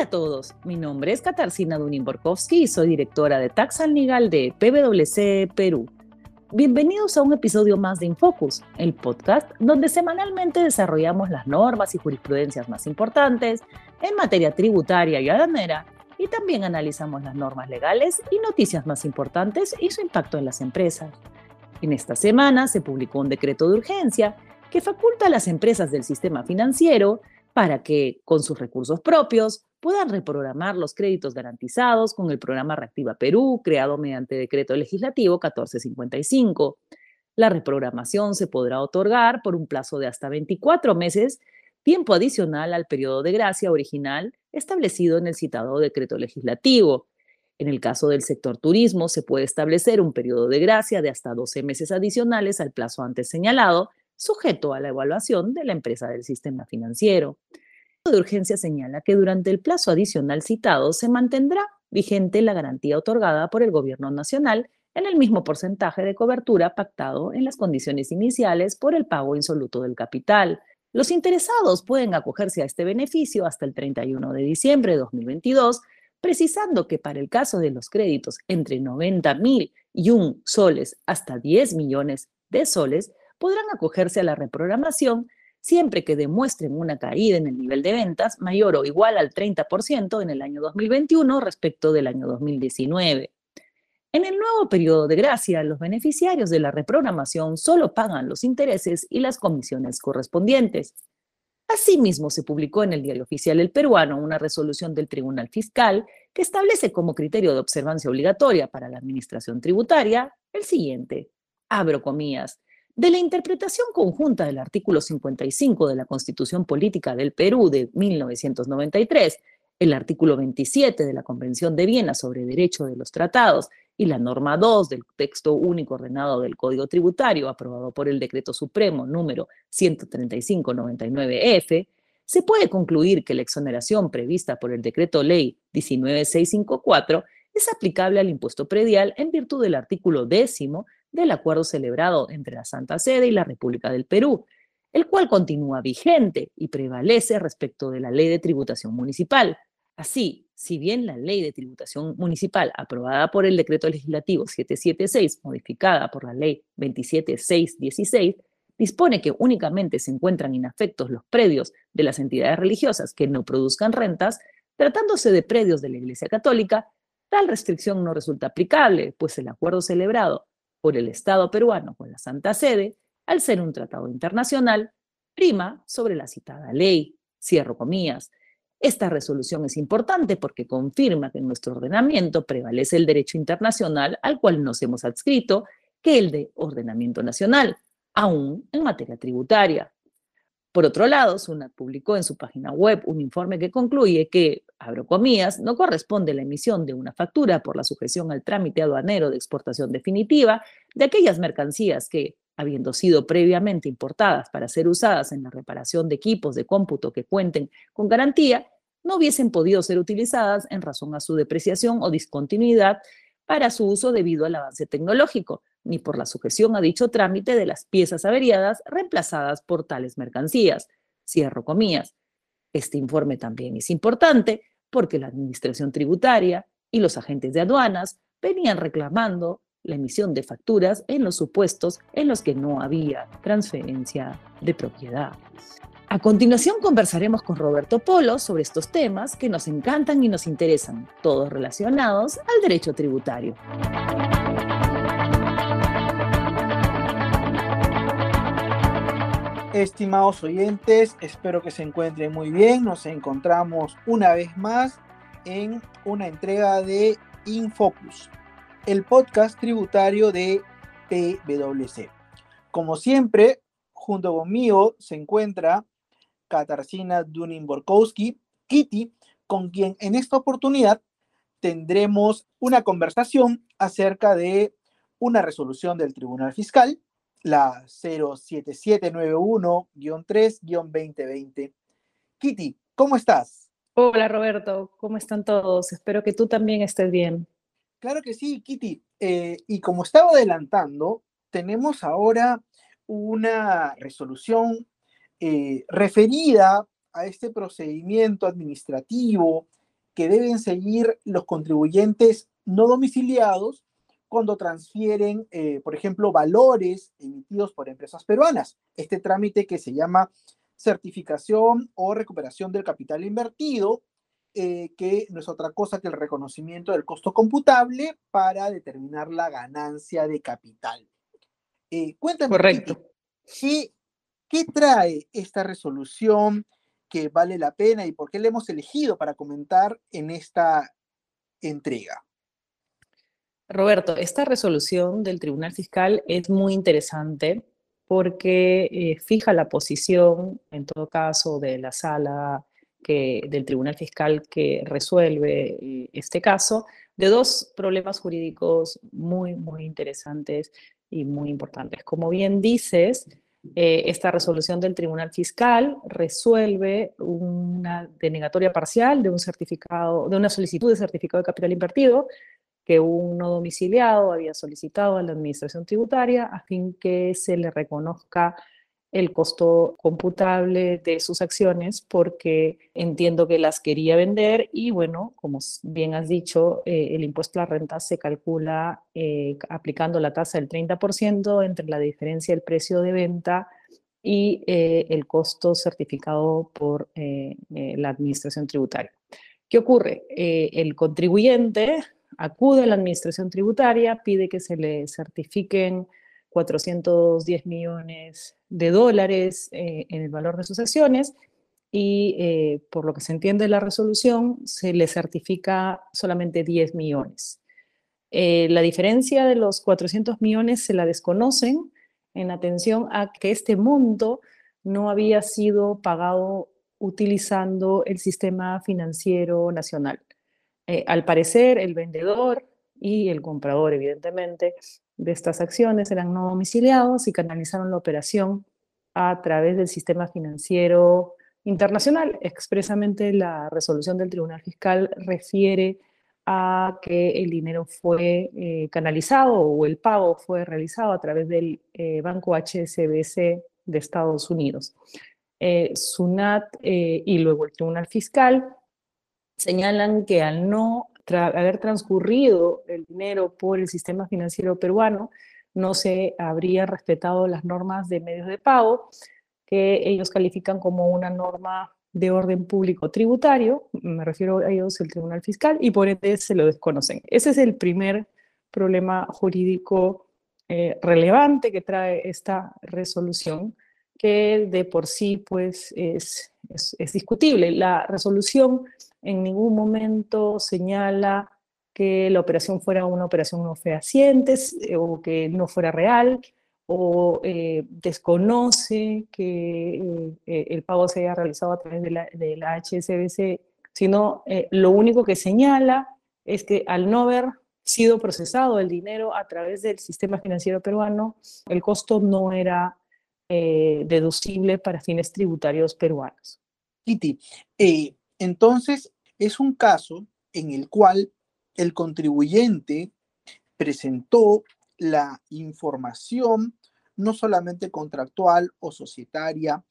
Hola a todos, mi nombre es Katarzyna Dunin-Borkowski y soy directora de Tax Legal de PwC Perú. Bienvenidos a un episodio más de Infocus, el podcast donde semanalmente desarrollamos las normas y jurisprudencias más importantes en materia tributaria y aduanera y también analizamos las normas legales y noticias más importantes y su impacto en las empresas. En esta semana se publicó un decreto de urgencia que faculta a las empresas del sistema financiero para que, con sus recursos propios, puedan reprogramar los créditos garantizados con el programa Reactiva Perú, creado mediante decreto legislativo 1455. La reprogramación se podrá otorgar por un plazo de hasta 24 meses, tiempo adicional al periodo de gracia original establecido en el citado decreto legislativo. En el caso del sector turismo, se puede establecer un periodo de gracia de hasta 12 meses adicionales al plazo antes señalado, sujeto a la evaluación de la empresa del sistema financiero. De urgencia señala que durante el plazo adicional citado se mantendrá vigente la garantía otorgada por el Gobierno Nacional en el mismo porcentaje de cobertura pactado en las condiciones iniciales por el pago insoluto del capital. Los interesados pueden acogerse a este beneficio hasta el 31 de diciembre de 2022, precisando que para el caso de los créditos entre 90 mil y un soles hasta 10 millones de soles, podrán acogerse a la reprogramación siempre que demuestren una caída en el nivel de ventas mayor o igual al 30% en el año 2021 respecto del año 2019. En el nuevo periodo de gracia, los beneficiarios de la reprogramación solo pagan los intereses y las comisiones correspondientes. Asimismo, se publicó en el Diario Oficial El Peruano una resolución del Tribunal Fiscal que establece como criterio de observancia obligatoria para la Administración Tributaria el siguiente, abro comillas, de la interpretación conjunta del artículo 55 de la Constitución Política del Perú de 1993, el artículo 27 de la Convención de Viena sobre Derecho de los Tratados y la norma 2 del texto único ordenado del Código Tributario aprobado por el Decreto Supremo número 13599F, se puede concluir que la exoneración prevista por el Decreto Ley 19654 es aplicable al impuesto predial en virtud del artículo décimo del acuerdo celebrado entre la Santa Sede y la República del Perú, el cual continúa vigente y prevalece respecto de la Ley de Tributación Municipal. Así, si bien la Ley de Tributación Municipal, aprobada por el Decreto Legislativo 776, modificada por la Ley 27616, dispone que únicamente se encuentran inafectos los predios de las entidades religiosas que no produzcan rentas, tratándose de predios de la Iglesia Católica, tal restricción no resulta aplicable, pues el acuerdo celebrado por el Estado peruano con la Santa Sede, al ser un tratado internacional, prima sobre la citada ley. Cierro comillas. Esta resolución es importante porque confirma que en nuestro ordenamiento prevalece el derecho internacional al cual nos hemos adscrito que el de ordenamiento nacional, aún en materia tributaria. Por otro lado, SUNAT publicó en su página web un informe que concluye que, abro comillas, no corresponde la emisión de una factura por la sujeción al trámite aduanero de exportación definitiva de aquellas mercancías que, habiendo sido previamente importadas para ser usadas en la reparación de equipos de cómputo que cuenten con garantía, no hubiesen podido ser utilizadas en razón a su depreciación o discontinuidad para su uso debido al avance tecnológico, ni por la sujeción a dicho trámite de las piezas averiadas reemplazadas por tales mercancías. Cierro comillas. Este informe también es importante porque la Administración Tributaria y los agentes de aduanas venían reclamando la emisión de facturas en los supuestos en los que no había transferencia de propiedad. A continuación conversaremos con Roberto Polo sobre estos temas que nos encantan y nos interesan, todos relacionados al derecho tributario. Estimados oyentes, espero que se encuentren muy bien. Nos encontramos una vez más en una entrega de Infocus, el podcast tributario de PwC. Como siempre, junto conmigo se encuentra Katarzyna Dunin-Borkowski, Kitty, con quien en esta oportunidad tendremos una conversación acerca de una resolución del Tribunal Fiscal la 07791-3-2020. Kitty, ¿cómo estás? Hola Roberto, ¿cómo están todos? Espero que tú también estés bien. Claro que sí, Kitty. Eh, y como estaba adelantando, tenemos ahora una resolución eh, referida a este procedimiento administrativo que deben seguir los contribuyentes no domiciliados cuando transfieren, eh, por ejemplo, valores emitidos por empresas peruanas. Este trámite que se llama certificación o recuperación del capital invertido, eh, que no es otra cosa que el reconocimiento del costo computable para determinar la ganancia de capital. Eh, cuéntame, Correcto. ¿qué, ¿qué trae esta resolución que vale la pena y por qué la hemos elegido para comentar en esta entrega? Roberto, esta resolución del Tribunal Fiscal es muy interesante porque eh, fija la posición, en todo caso, de la sala que, del Tribunal Fiscal que resuelve eh, este caso, de dos problemas jurídicos muy, muy interesantes y muy importantes. Como bien dices, eh, esta resolución del Tribunal Fiscal resuelve una denegatoria parcial de un certificado, de una solicitud de certificado de capital invertido que un no domiciliado había solicitado a la Administración Tributaria a fin que se le reconozca el costo computable de sus acciones porque entiendo que las quería vender y bueno, como bien has dicho, eh, el impuesto a la renta se calcula eh, aplicando la tasa del 30% entre la diferencia del precio de venta y eh, el costo certificado por la administración tributaria. ¿Qué ocurre? el contribuyente acude a la administración tributaria, pide que se le certifiquen 410 millones de dólares eh, en el valor de sus acciones y eh, por lo que se entiende la resolución se le certifica solamente 10 millones. Eh, la diferencia de los 400 millones se la desconocen en atención a que este monto no había sido pagado utilizando el sistema financiero nacional. Eh, al parecer, el vendedor y el comprador, evidentemente, de estas acciones eran no domiciliados y canalizaron la operación a través del sistema financiero internacional. Expresamente, la resolución del Tribunal Fiscal refiere a que el dinero fue eh, canalizado o el pago fue realizado a través del eh, Banco HSBC de Estados Unidos. SUNAT y luego el Tribunal Fiscal señalan que al no haber transcurrido el dinero por el sistema financiero peruano, no se habrían respetado las normas de medios de pago, que ellos califican como una norma de orden público tributario, me refiero a ellos el Tribunal Fiscal, y por ende se lo desconocen. Ese es el primer problema jurídico eh, relevante que trae esta resolución, que de por sí pues es, es discutible. La resolución en ningún momento señala que la operación fuera una operación no fehaciente eh, o que no fuera real o eh, desconoce que eh, el pago se haya realizado a través de la, HSBC, sino lo único que señala es que al no haber sido procesado el dinero a través del sistema financiero peruano, el costo no era deducible para fines tributarios peruanos. Kitty, entonces, es un caso en el cual el contribuyente presentó la información no solamente contractual o societaria,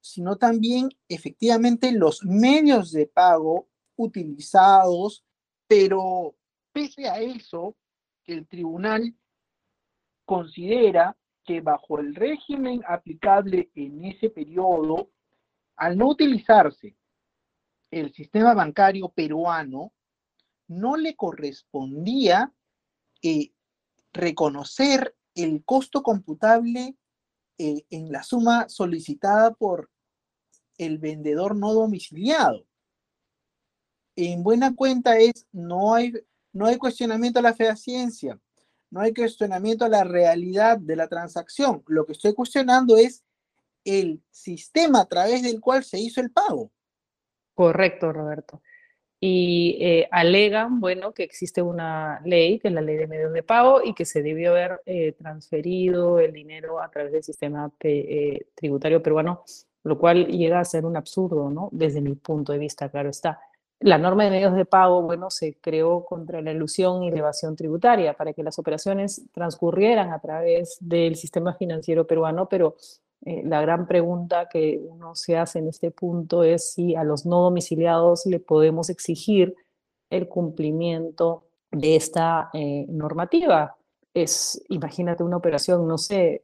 sino también efectivamente los medios de pago utilizados, pero pese a eso, el tribunal considera que bajo el régimen aplicable en ese periodo, al no utilizarse el sistema bancario peruano no le correspondía eh, reconocer el costo computable eh, en la suma solicitada por el vendedor no domiciliado. En buena cuenta es, no hay, no hay cuestionamiento a la fehaciencia, no hay cuestionamiento a la realidad de la transacción. Lo que estoy cuestionando es el sistema a través del cual se hizo el pago. Correcto, Roberto. Y eh, alegan, bueno, que existe una ley, que es la ley de medios de pago, y que se debió haber eh, transferido el dinero a través del sistema eh, tributario peruano, lo cual llega a ser un absurdo, ¿no? Desde mi punto de vista, claro está. La norma de medios de pago, bueno, se creó contra la ilusión y la evasión tributaria para que las operaciones transcurrieran a través del sistema financiero peruano, pero Eh, la gran pregunta que uno se hace en este punto es si a los no domiciliados le podemos exigir el cumplimiento de esta eh, normativa. Es, imagínate una operación, no sé,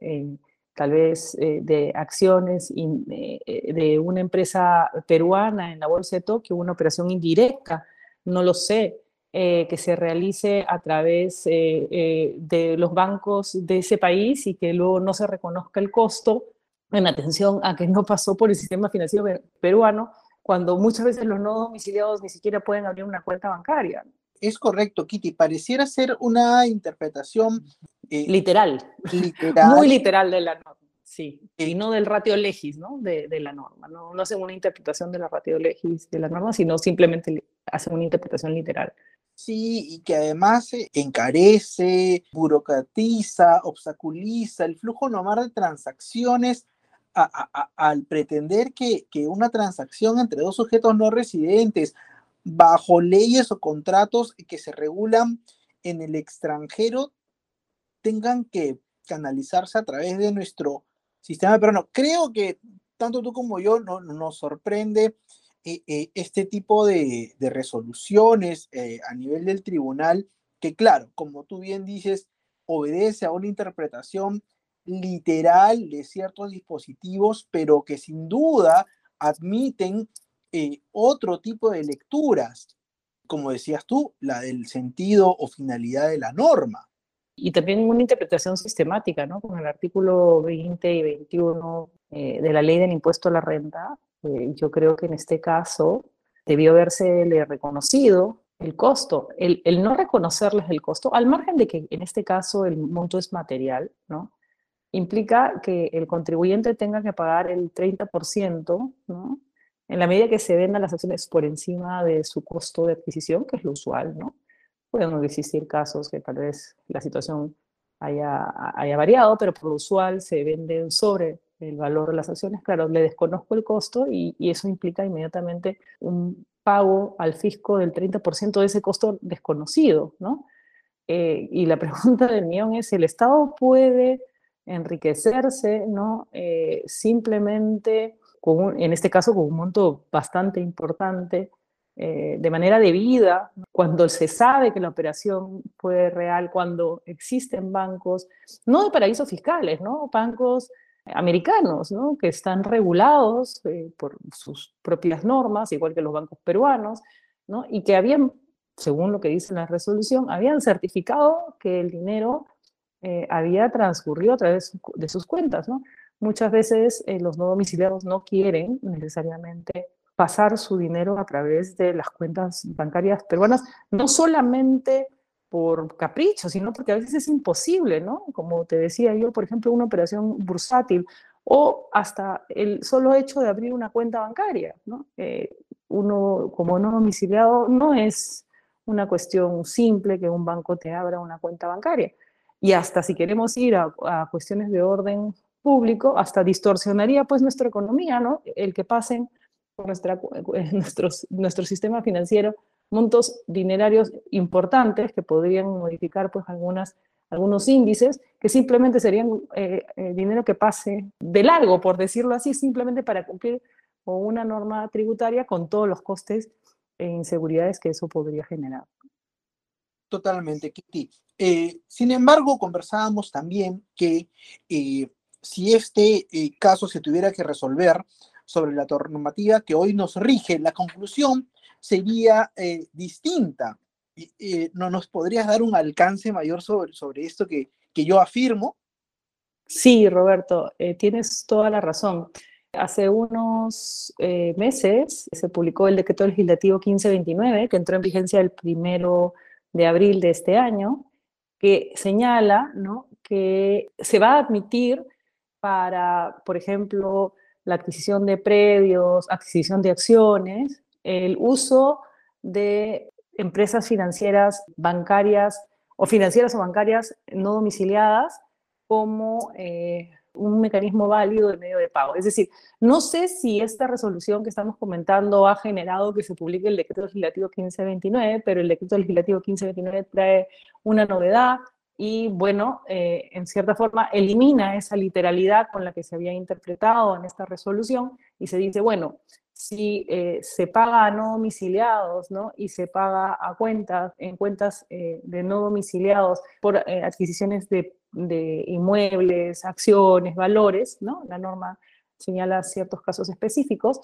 tal vez de acciones de una empresa peruana en la Bolsa de Tokio, una operación indirecta, no lo sé, eh, que se realice a través eh, eh, de los bancos de ese país y que luego no se reconozca el costo en atención a que no pasó por el sistema financiero peruano, cuando muchas veces los no domiciliados ni siquiera pueden abrir una cuenta bancaria. Es correcto, Kitty. Pareciera ser una interpretación literal, literal, muy literal de la norma. Sí, y no del ratio legis, ¿no? De, de, la norma. No, no hacen una interpretación de la ratio legis de la norma, sino simplemente hacen una interpretación literal. Sí, y que además encarece, burocratiza, obstaculiza el flujo normal de transacciones al pretender que, una transacción entre dos sujetos no residentes bajo leyes o contratos que se regulan en el extranjero tengan que canalizarse a través de nuestro sistema peruano. Creo que tanto tú como yo no, nos sorprende eh, eh, este tipo de, resoluciones eh, a nivel del tribunal, que claro, como tú bien dices, obedece a una interpretación literal de ciertos dispositivos, pero que sin duda admiten otro tipo de lecturas, como decías tú, la del sentido o finalidad de la norma. Y también una interpretación sistemática, ¿no? Con el artículo 20 y 21 de la ley del impuesto a la renta, eh, yo creo que en este caso debió haberse reconocido el costo. El, el, no reconocerles el costo, al margen de que en este caso el monto es material, ¿no? Implica que el contribuyente tenga que pagar el 30%, ¿no? en la medida que se vendan las acciones por encima de su costo de adquisición, que es lo usual. ¿no? Pueden existir casos que tal vez la situación haya, haya variado, pero por lo usual se venden sobre el valor de las acciones, claro, le desconozco el costo y, eso implica inmediatamente un pago al fisco del 30% de ese costo desconocido, ¿no? Eh, y la pregunta del millón es, ¿el Estado puede enriquecerse, ¿no? Eh, simplemente, con en este caso, con un monto bastante importante, eh, de manera debida, cuando se sabe que la operación fue real, cuando existen bancos, no de paraísos fiscales, ¿no? Bancos americanos, ¿no? que están regulados eh, por sus propias normas, igual que los bancos peruanos, ¿no? y que habían, según lo que dice la resolución, habían certificado que el dinero eh, había transcurrido a través de sus cuentas. Muchas veces eh, los no domiciliados no quieren necesariamente pasar su dinero a través de las cuentas bancarias peruanas, no solamente por capricho, sino porque a veces es imposible. Como te decía yo, por ejemplo, una operación bursátil o hasta el solo hecho de abrir una cuenta bancaria. Eh, uno como no domiciliado no es una cuestión simple que un banco te abra una cuenta bancaria. Y hasta si queremos ir a, cuestiones de orden público, hasta distorsionaría pues nuestra economía, ¿no? El que pasen por nuestra, nuestros, nuestro sistema financiero montos dinerarios importantes que podrían modificar pues algunas, algunos índices que simplemente serían eh, eh, dinero que pase de largo, por decirlo así, simplemente para cumplir con una norma tributaria con todos los costes e inseguridades que eso podría generar. Totalmente, Kitty. Eh, sin embargo, conversábamos también que si este caso se tuviera que resolver sobre la normativa que hoy nos rige, la conclusión sería eh, distinta. Eh, ¿No nos podrías dar un alcance mayor sobre, sobre esto que, que yo afirmo? Sí, Roberto, eh, tienes toda la razón. Hace unos meses se publicó el decreto legislativo 1529, que entró en vigencia el primero de abril de este año, que señala ¿no? que se va a admitir para, por ejemplo, la adquisición de predios, adquisición de acciones, el uso de empresas financieras bancarias o financieras o bancarias no domiciliadas como eh, un mecanismo válido de medio de pago. Es decir, no sé si esta resolución que estamos comentando ha generado que se publique el decreto legislativo 1529, pero el decreto legislativo 1529 trae una novedad y bueno, eh, en cierta forma elimina esa literalidad con la que se había interpretado en esta resolución y se dice, bueno, si eh, se paga a no domiciliados ¿no? y se paga a cuentas, en cuentas eh, de no domiciliados por adquisiciones de, de, inmuebles, acciones, valores, ¿no? la norma señala ciertos casos específicos,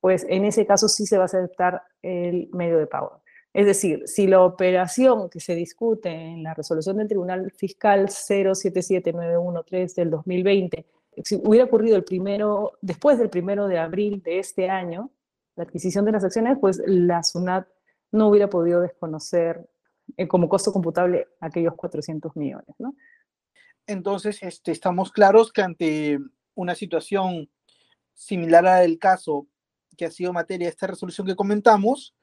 pues en ese caso sí se va a aceptar el medio de pago. Es decir, si la operación que se discute en la resolución del Tribunal Fiscal 077913 del 2020 si hubiera ocurrido el primero, después del primero de abril de este año, la adquisición de las acciones, pues la SUNAT no hubiera podido desconocer eh, como costo computable aquellos 400 millones, ¿no? Entonces, este, estamos claros que ante una situación similar al caso que ha sido materia de esta resolución que comentamos,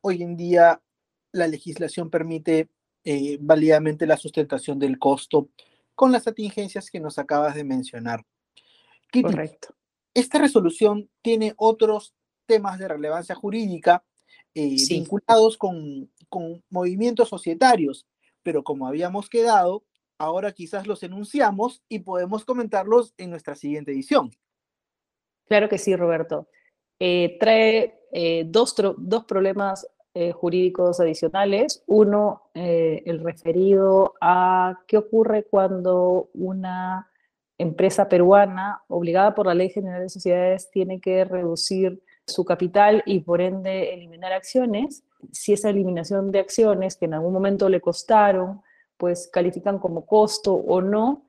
hoy en día la legislación permite eh, válidamente la sustentación del costo con las atingencias que nos acabas de mencionar. Correcto. Esta resolución tiene otros temas de relevancia jurídica eh, vinculados con, con movimientos societarios, pero como habíamos quedado, ahora quizás los enunciamos y podemos comentarlos en nuestra siguiente edición. Claro que sí, Roberto. Eh, trae eh, dos, dos, problemas eh, jurídicos adicionales. Uno, el referido a qué ocurre cuando una empresa peruana, obligada por la Ley General de Sociedades, tiene que reducir su capital y por ende eliminar acciones. Si esa eliminación de acciones que en algún momento le costaron, pues califican como costo o no.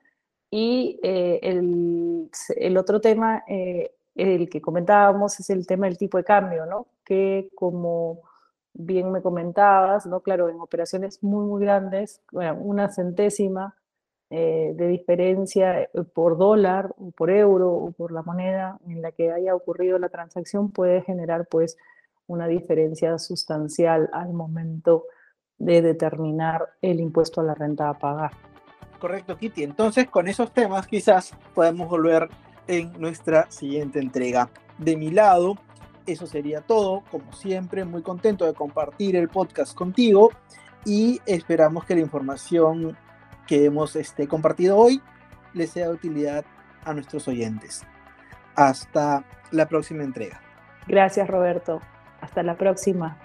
Y el, el, otro tema el que comentábamos es el tema del tipo de cambio, ¿no? Que como bien me comentabas, ¿no? Claro, en operaciones muy, muy grandes, bueno, una centésima eh, de diferencia eh, por dólar o por euro o por la moneda en la que haya ocurrido la transacción puede generar pues una diferencia sustancial al momento de determinar el impuesto a la renta a pagar. Correcto, Kitty. Entonces, con esos temas quizás podemos volver en nuestra siguiente entrega. De mi lado, eso sería todo. Como siempre, muy contento de compartir el podcast contigo y esperamos que la información que hemos este, compartido hoy les sea de utilidad a nuestros oyentes. Hasta la próxima entrega. Gracias, Roberto. Hasta la próxima.